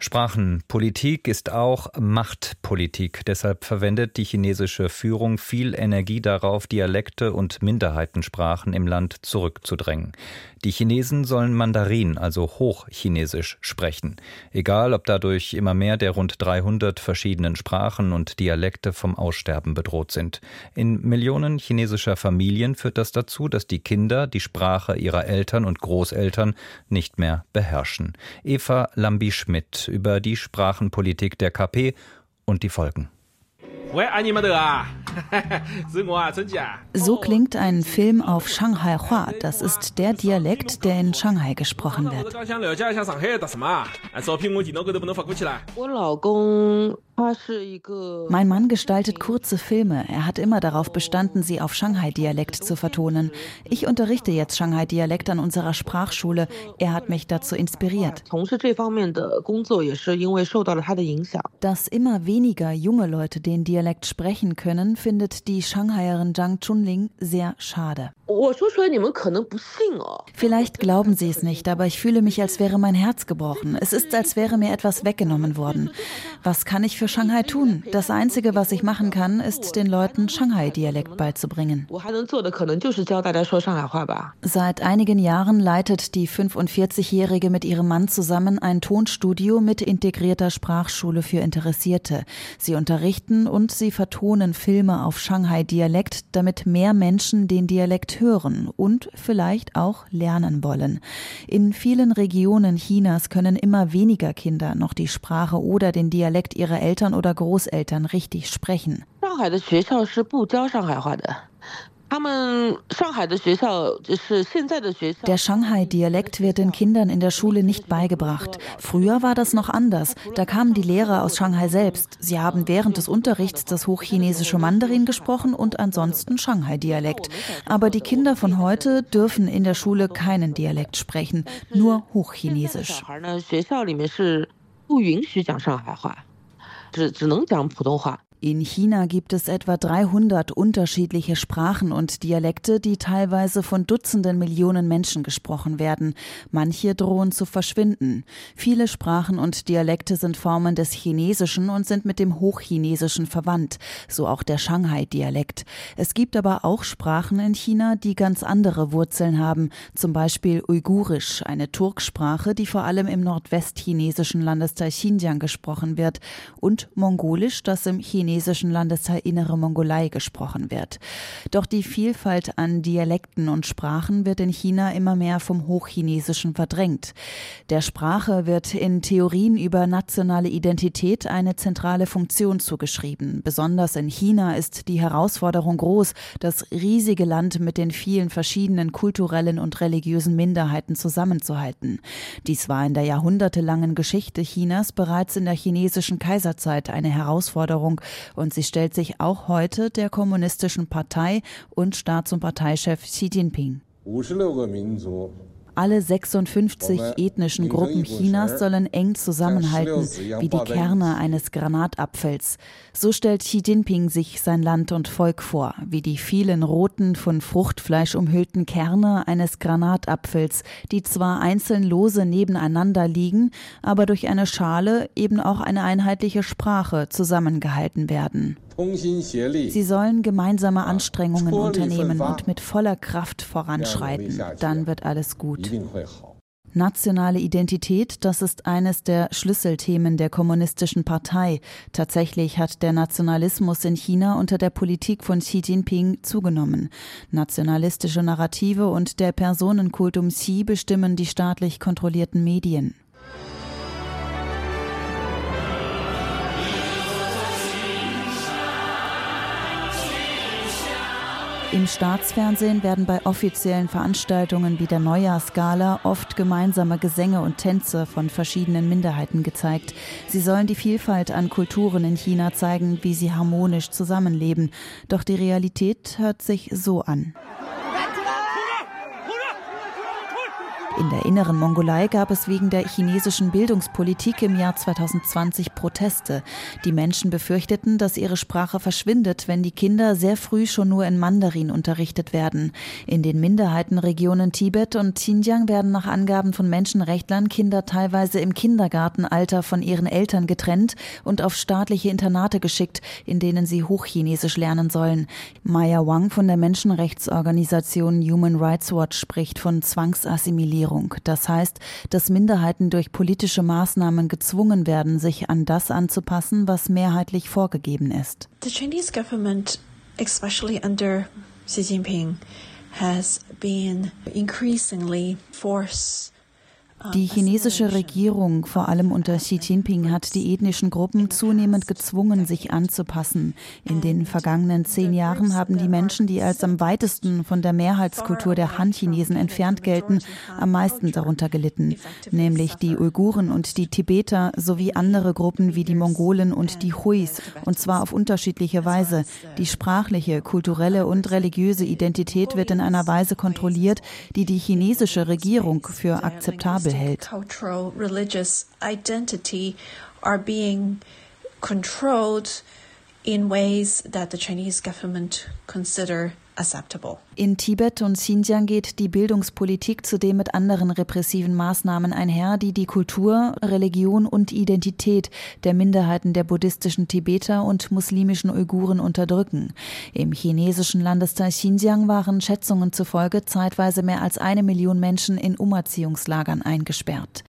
Sprachenpolitik ist auch Machtpolitik. Deshalb verwendet die chinesische Führung viel Energie darauf, Dialekte und Minderheitensprachen im Land zurückzudrängen. Die Chinesen sollen Mandarin, also Hochchinesisch, sprechen. Egal, ob dadurch immer mehr der rund 300 verschiedenen Sprachen und Dialekte vom Aussterben bedroht sind. In Millionen chinesischer Familien führt das dazu, dass die Kinder die Sprache ihrer Eltern und Großeltern nicht mehr beherrschen. Eva Lambi-Schmidt über die Sprachenpolitik der KP und die Folgen. So klingt ein Film auf Shanghai Hua. Das ist der Dialekt, der in Shanghai gesprochen wird. Mein Mann gestaltet kurze Filme. Er hat immer darauf bestanden, sie auf Shanghai-Dialekt zu vertonen. Ich unterrichte jetzt Shanghai-Dialekt an unserer Sprachschule. Er hat mich dazu inspiriert. Dass immer weniger junge Leute den Dialekt sprechen können, findet die Shanghaierin Zhang Chunling sehr schade. Vielleicht glauben Sie es nicht, aber ich fühle mich, als wäre mein Herz gebrochen. Es ist, als wäre mir etwas weggenommen worden. Was kann ich für Shanghai tun? Das Einzige, was ich machen kann, ist, den Leuten Shanghai-Dialekt beizubringen. Seit einigen Jahren leitet die 45-Jährige mit ihrem Mann zusammen ein Tonstudio mit integrierter Sprachschule für Interessierte. Sie unterrichten und sie vertonen Filme auf Shanghai-Dialekt, damit mehr Menschen den Dialekt hören und vielleicht auch lernen wollen. In vielen Regionen Chinas können immer weniger Kinder noch die Sprache oder den Dialekt ihrer Eltern oder Großeltern richtig sprechen. 上海的学校是不教上海话的。der Shanghai-Dialekt wird den Kindern in der Schule nicht beigebracht. Früher war das noch anders. Da kamen die Lehrer aus Shanghai selbst. Sie haben während des Unterrichts das hochchinesische Mandarin gesprochen und ansonsten Shanghai-Dialekt. Aber die Kinder von heute dürfen in der Schule keinen Dialekt sprechen, nur Hochchinesisch. 不允许讲上海话， 只只能讲普通话。In China gibt es etwa 300 unterschiedliche Sprachen und Dialekte, die teilweise von Dutzenden Millionen Menschen gesprochen werden. Manche drohen zu verschwinden. Viele Sprachen und Dialekte sind Formen des Chinesischen und sind mit dem Hochchinesischen verwandt, so auch der Shanghai-Dialekt. Es gibt aber auch Sprachen in China, die ganz andere Wurzeln haben, zum Beispiel Uigurisch, eine Turksprache, die vor allem im nordwestchinesischen Landesteil Xinjiang gesprochen wird, und Mongolisch, das im Chinesischen chinesischen Landesteil Innere Mongolei gesprochen wird. Doch die Vielfalt an Dialekten und Sprachen wird in China immer mehr vom Hochchinesischen verdrängt. Der Sprache wird in Theorien über nationale Identität eine zentrale Funktion zugeschrieben. Besonders in China ist die Herausforderung groß, das riesige Land mit den vielen verschiedenen kulturellen und religiösen Minderheiten zusammenzuhalten. Dies war in der jahrhundertelangen Geschichte Chinas bereits in der chinesischen Kaiserzeit eine Herausforderung, und sie stellt sich auch heute der kommunistischen Partei und Staats- und Parteichef Xi Jinping. Alle 56 ethnischen Gruppen Chinas sollen eng zusammenhalten, wie die Kerne eines Granatapfels. So stellt Xi Jinping sich sein Land und Volk vor, wie die vielen roten, von Fruchtfleisch umhüllten Kerne eines Granatapfels, die zwar einzeln lose nebeneinander liegen, aber durch eine Schale eben auch eine einheitliche Sprache zusammengehalten werden. Sie sollen gemeinsame Anstrengungen unternehmen und mit voller Kraft voranschreiten. Dann wird alles gut. Nationale Identität, das ist eines der Schlüsselthemen der Kommunistischen Partei. Tatsächlich hat der Nationalismus in China unter der Politik von Xi Jinping zugenommen. Nationalistische Narrative und der Personenkult um Xi bestimmen die staatlich kontrollierten Medien. Im Staatsfernsehen werden bei offiziellen Veranstaltungen wie der Neujahrsgala oft gemeinsame Gesänge und Tänze von verschiedenen Minderheiten gezeigt. Sie sollen die Vielfalt an Kulturen in China zeigen, wie sie harmonisch zusammenleben. Doch die Realität hört sich so an. In der inneren Mongolei gab es wegen der chinesischen Bildungspolitik im Jahr 2020 Proteste. Die Menschen befürchteten, dass ihre Sprache verschwindet, wenn die Kinder sehr früh schon nur in Mandarin unterrichtet werden. In den Minderheitenregionen Tibet und Xinjiang werden nach Angaben von Menschenrechtlern Kinder teilweise im Kindergartenalter von ihren Eltern getrennt und auf staatliche Internate geschickt, in denen sie Hochchinesisch lernen sollen. Maya Wang von der Menschenrechtsorganisation Human Rights Watch spricht von Zwangsassimilierung. Diskriminierung. Das heißt, dass Minderheiten durch politische Maßnahmen gezwungen werden, sich an das anzupassen, was mehrheitlich vorgegeben ist. The Chinese government, especially under Xi Jinping, has been increasingly forced die chinesische Regierung, vor allem unter Xi Jinping, hat die ethnischen Gruppen zunehmend gezwungen, sich anzupassen. In den vergangenen zehn Jahren haben die Menschen, die als am weitesten von der Mehrheitskultur der Han-Chinesen entfernt gelten, am meisten darunter gelitten, nämlich die Uiguren und die Tibeter sowie andere Gruppen wie die Mongolen und die Huis, und zwar auf unterschiedliche Weise. Die sprachliche, kulturelle und religiöse Identität wird in einer Weise kontrolliert, die die chinesische Regierung für akzeptabel Cultural, religious identity are being controlled in ways that the Chinese government consider acceptable. In Tibet und Xinjiang geht die Bildungspolitik zudem mit anderen repressiven Maßnahmen einher, die die Kultur, Religion und Identität der Minderheiten der buddhistischen Tibeter und muslimischen Uiguren unterdrücken. Im chinesischen Landesteil Xinjiang waren Schätzungen zufolge zeitweise mehr als eine Million Menschen in Umerziehungslagern eingesperrt.